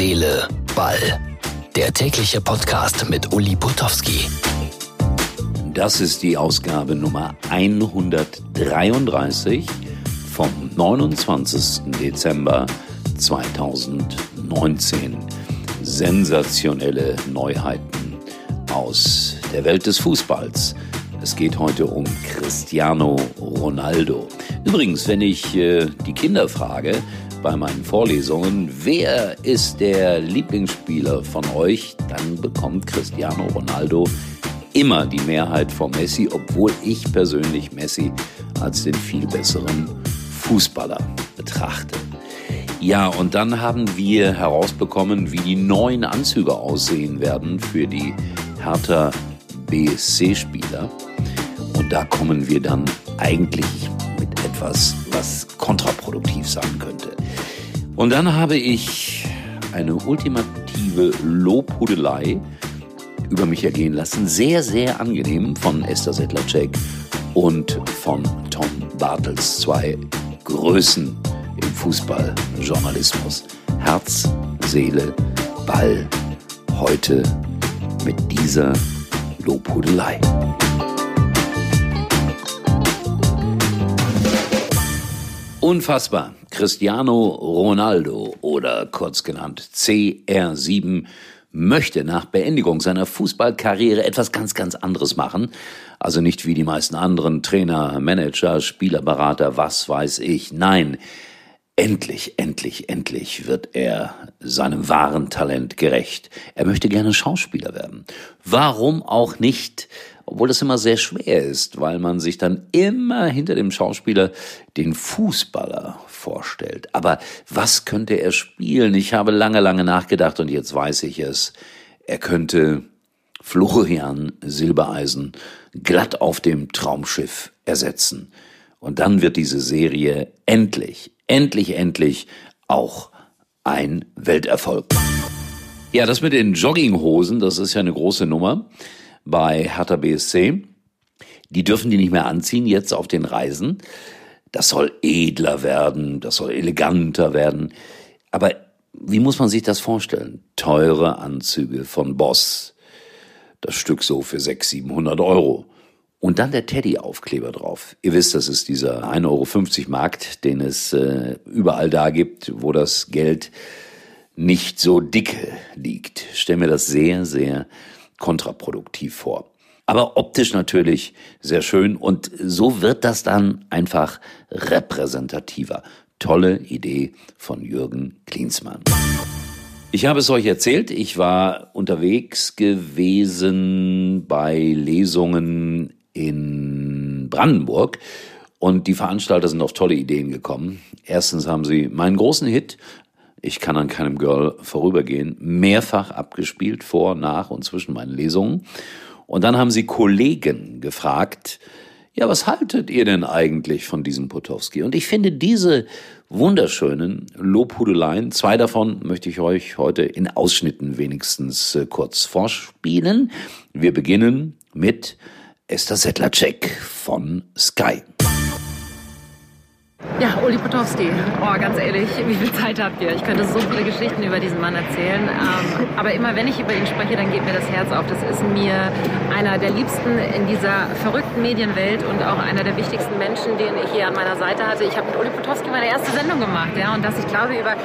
Seele, Ball. Der tägliche Podcast mit Uli Potowski. Das ist die Ausgabe Nummer 133 vom 29. Dezember 2019. Sensationelle Neuheiten aus der Welt des Fußballs. Es geht heute um Cristiano Ronaldo. Übrigens, wenn ich äh, die Kinder frage bei meinen Vorlesungen, wer ist der Lieblingsspieler von euch, dann bekommt Cristiano Ronaldo immer die Mehrheit vor Messi, obwohl ich persönlich Messi als den viel besseren Fußballer betrachte. Ja, und dann haben wir herausbekommen, wie die neuen Anzüge aussehen werden für die Hertha BSC-Spieler. Da kommen wir dann eigentlich mit etwas, was kontraproduktiv sein könnte. Und dann habe ich eine ultimative Lobhudelei über mich ergehen lassen. Sehr, sehr angenehm von Esther Sedlacek und von Tom Bartels. Zwei Größen im Fußballjournalismus. Herz, Seele, Ball. Heute mit dieser Lobhudelei. Unfassbar. Cristiano Ronaldo oder kurz genannt CR7 möchte nach Beendigung seiner Fußballkarriere etwas ganz, ganz anderes machen. Also nicht wie die meisten anderen Trainer, Manager, Spielerberater, was weiß ich. Nein, endlich, endlich, endlich wird er seinem wahren Talent gerecht. Er möchte gerne Schauspieler werden. Warum auch nicht? obwohl das immer sehr schwer ist, weil man sich dann immer hinter dem Schauspieler den Fußballer vorstellt. Aber was könnte er spielen? Ich habe lange, lange nachgedacht und jetzt weiß ich es. Er könnte Florian Silbereisen glatt auf dem Traumschiff ersetzen. Und dann wird diese Serie endlich, endlich, endlich auch ein Welterfolg. Ja, das mit den Jogginghosen, das ist ja eine große Nummer bei Hertha BSC. Die dürfen die nicht mehr anziehen jetzt auf den Reisen. Das soll edler werden, das soll eleganter werden. Aber wie muss man sich das vorstellen? Teure Anzüge von Boss. Das Stück so für 600, 700 Euro. Und dann der Teddy-Aufkleber drauf. Ihr wisst, das ist dieser 1,50 Euro Markt, den es äh, überall da gibt, wo das Geld nicht so dicke liegt. Stell mir das sehr, sehr kontraproduktiv vor. Aber optisch natürlich sehr schön und so wird das dann einfach repräsentativer. Tolle Idee von Jürgen Klinsmann. Ich habe es euch erzählt, ich war unterwegs gewesen bei Lesungen in Brandenburg und die Veranstalter sind auf tolle Ideen gekommen. Erstens haben sie meinen großen Hit ich kann an keinem Girl vorübergehen, mehrfach abgespielt, vor, nach und zwischen meinen Lesungen. Und dann haben sie Kollegen gefragt, ja, was haltet ihr denn eigentlich von diesem Potowski? Und ich finde diese wunderschönen Lobhudeleien, zwei davon möchte ich euch heute in Ausschnitten wenigstens äh, kurz vorspielen. Wir beginnen mit Esther Sedlacek von Sky. Ja, Uli Potowski. Oh, ganz ehrlich, wie viel Zeit habt ihr? Ich könnte so viele Geschichten über diesen Mann erzählen. Ähm, aber immer wenn ich über ihn spreche, dann geht mir das Herz auf. Das ist mir einer der liebsten in dieser verrückten Medienwelt und auch einer der wichtigsten Menschen, den ich hier an meiner Seite hatte. Ich habe mit Uli Potowski meine erste Sendung gemacht, ja, und das, ich glaube, über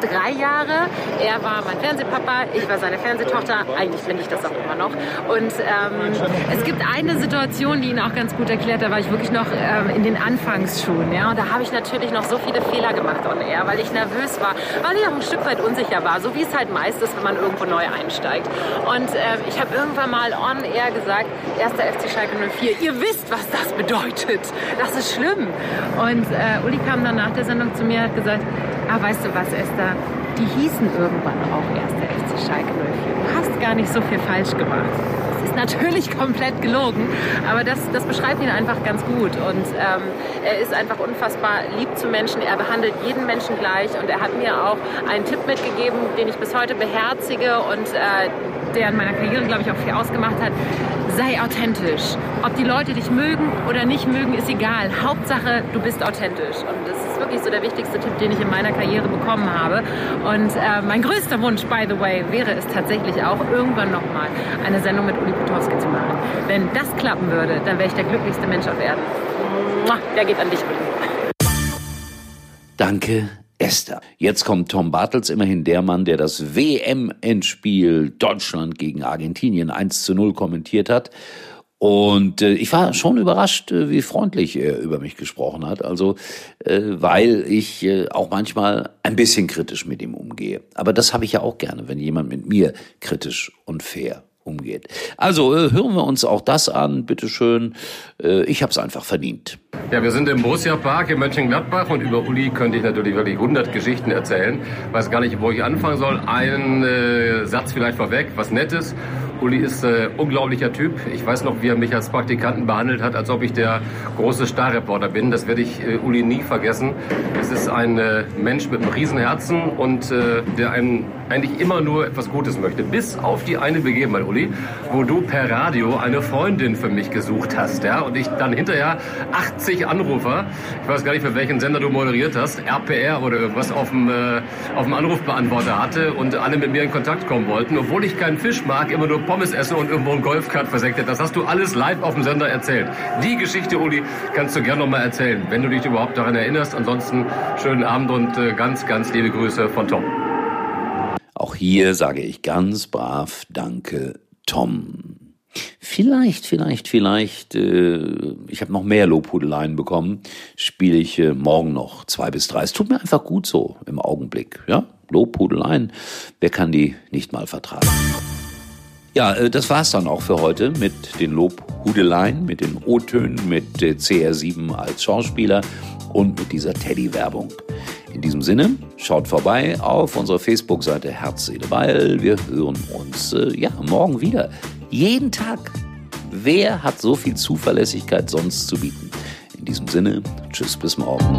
drei Jahre. Er war mein Fernsehpapa, ich war seine Fernsehtochter. Eigentlich finde ich das auch immer noch. Und ähm, es gibt eine Situation, die ihn auch ganz gut erklärt. Da war ich wirklich noch ähm, in den Anfangsschuhen. Ja? Und da habe ich natürlich noch so viele Fehler gemacht on air, weil ich nervös war, weil ich auch ein Stück weit unsicher war. So wie es halt meist ist, wenn man irgendwo neu einsteigt. Und ähm, ich habe irgendwann mal on air gesagt, erster FC Schalke 04, ihr wisst, was das bedeutet. Das ist schlimm. Und äh, Uli kam dann nach der Sendung zu mir und hat gesagt, ah, weißt du was, Esther, die hießen irgendwann auch erst der FC Schalke 04. Du hast gar nicht so viel falsch gemacht. Das ist natürlich komplett gelogen, aber das, das beschreibt ihn einfach ganz gut. Und ähm, er ist einfach unfassbar lieb zu Menschen. Er behandelt jeden Menschen gleich und er hat mir auch einen Tipp mitgegeben, den ich bis heute beherzige und äh, der in meiner Karriere, glaube ich, auch viel ausgemacht hat. Sei authentisch. Ob die Leute dich mögen oder nicht mögen, ist egal. Hauptsache, du bist authentisch. Und das ist wirklich so der wichtigste Tipp, den ich in meiner Karriere bekommen habe. Und äh, mein größter Wunsch, by the way, wäre es tatsächlich auch, irgendwann nochmal eine Sendung mit Uli Potowski zu machen. Wenn das klappen würde, dann wäre ich der glücklichste Mensch auf Erden. Der geht an dich, Uli. Danke, Esther. Jetzt kommt Tom Bartels, immerhin der Mann, der das WM-Endspiel Deutschland gegen Argentinien 1 zu 0 kommentiert hat. Und äh, ich war schon überrascht, äh, wie freundlich er über mich gesprochen hat. Also, äh, weil ich äh, auch manchmal ein bisschen kritisch mit ihm umgehe. Aber das habe ich ja auch gerne, wenn jemand mit mir kritisch und fair umgeht. Also äh, hören wir uns auch das an, bitteschön. Äh, ich habe es einfach verdient. Ja, wir sind im Borussia Park in Mönchengladbach und über Uli könnte ich natürlich wirklich 100 Geschichten erzählen. Weiß gar nicht, wo ich anfangen soll. Einen äh, Satz vielleicht vorweg, was Nettes. Uli ist äh, unglaublicher Typ. Ich weiß noch, wie er mich als Praktikanten behandelt hat, als ob ich der große Starreporter bin. Das werde ich äh, Uli nie vergessen. Es ist ein äh, Mensch mit einem Riesenherzen und äh, der einem eigentlich immer nur etwas Gutes möchte. Bis auf die eine Begebenheit, Uli, wo du per Radio eine Freundin für mich gesucht hast. Ja? Und ich dann hinterher 80 Anrufer, ich weiß gar nicht, für welchen Sender du moderiert hast, RPR oder irgendwas, auf dem, äh, auf dem Anrufbeantworter hatte und alle mit mir in Kontakt kommen wollten. Obwohl ich keinen Fisch mag, immer nur Pommes esse und irgendwo einen Golfkart versenkt Das hast du alles live auf dem Sender erzählt. Die Geschichte, Uli, kannst du gerne nochmal erzählen, wenn du dich überhaupt daran erinnerst. Ansonsten schönen Abend und äh, ganz, ganz liebe Grüße von Tom. Hier sage ich ganz brav Danke, Tom. Vielleicht, vielleicht, vielleicht, äh, ich habe noch mehr Lobhudeleien bekommen, spiele ich äh, morgen noch zwei bis drei. Es tut mir einfach gut so im Augenblick. Ja, Lobhudeleien, wer kann die nicht mal vertragen? Ja, äh, das war's dann auch für heute mit den Lobhudeleien, mit den O-Tönen, mit äh, CR7 als Schauspieler und mit dieser Teddy-Werbung. In diesem Sinne, schaut vorbei auf unserer Facebook-Seite Herz, Seele, Ball. Wir hören uns äh, ja morgen wieder. Jeden Tag. Wer hat so viel Zuverlässigkeit sonst zu bieten? In diesem Sinne, tschüss bis morgen.